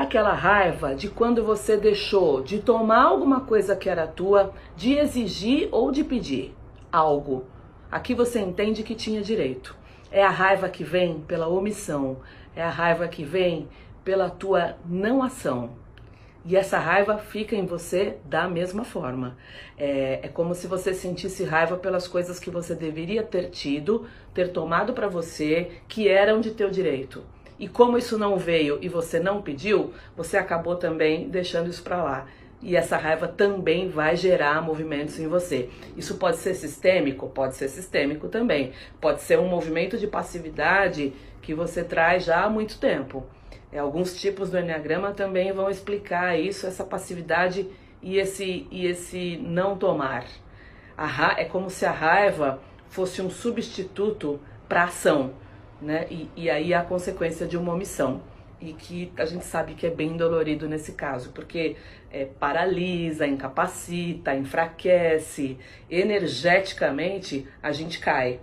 Aquela raiva de quando você deixou de tomar alguma coisa que era tua, de exigir ou de pedir algo. Aqui você entende que tinha direito. É a raiva que vem pela omissão, é a raiva que vem pela tua não ação. E essa raiva fica em você da mesma forma. É, é como se você sentisse raiva pelas coisas que você deveria ter tido, ter tomado para você, que eram de teu direito. E como isso não veio e você não pediu, você acabou também deixando isso para lá. E essa raiva também vai gerar movimentos em você. Isso pode ser sistêmico? Pode ser sistêmico também. Pode ser um movimento de passividade que você traz já há muito tempo. É, alguns tipos do Enneagrama também vão explicar isso, essa passividade e esse, e esse não tomar. É como se a raiva fosse um substituto para ação, né? E, e aí a consequência de uma omissão. E que a gente sabe que é bem dolorido nesse caso, porque é, paralisa, incapacita, enfraquece, energeticamente a gente cai.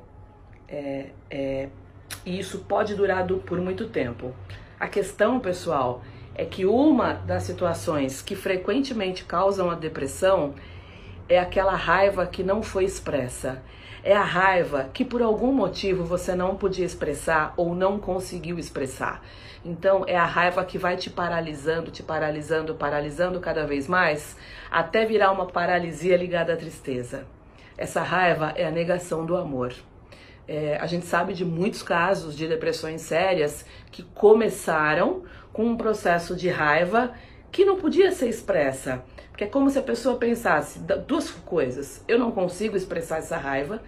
É, é, e isso pode durar do, por muito tempo. A questão, pessoal, é que uma das situações que frequentemente causam a depressão é aquela raiva que não foi expressa. É a raiva que por algum motivo você não podia expressar ou não conseguiu expressar. Então é a raiva que vai te paralisando, te paralisando, paralisando cada vez mais, até virar uma paralisia ligada à tristeza. Essa raiva é a negação do amor. É, a gente sabe de muitos casos de depressões sérias que começaram com um processo de raiva que não podia ser expressa. Porque é como se a pessoa pensasse duas coisas. Eu não consigo expressar essa raiva.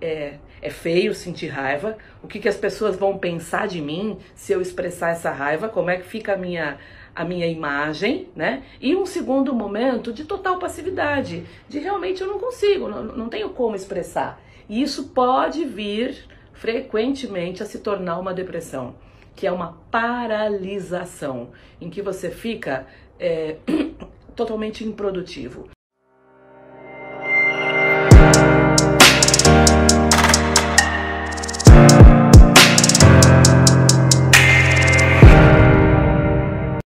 É, é feio sentir raiva. O que, que as pessoas vão pensar de mim se eu expressar essa raiva? Como é que fica a minha, a minha imagem, né? E um segundo momento de total passividade, de realmente eu não consigo, não, não tenho como expressar. E isso pode vir frequentemente a se tornar uma depressão, que é uma paralisação, em que você fica é, totalmente improdutivo.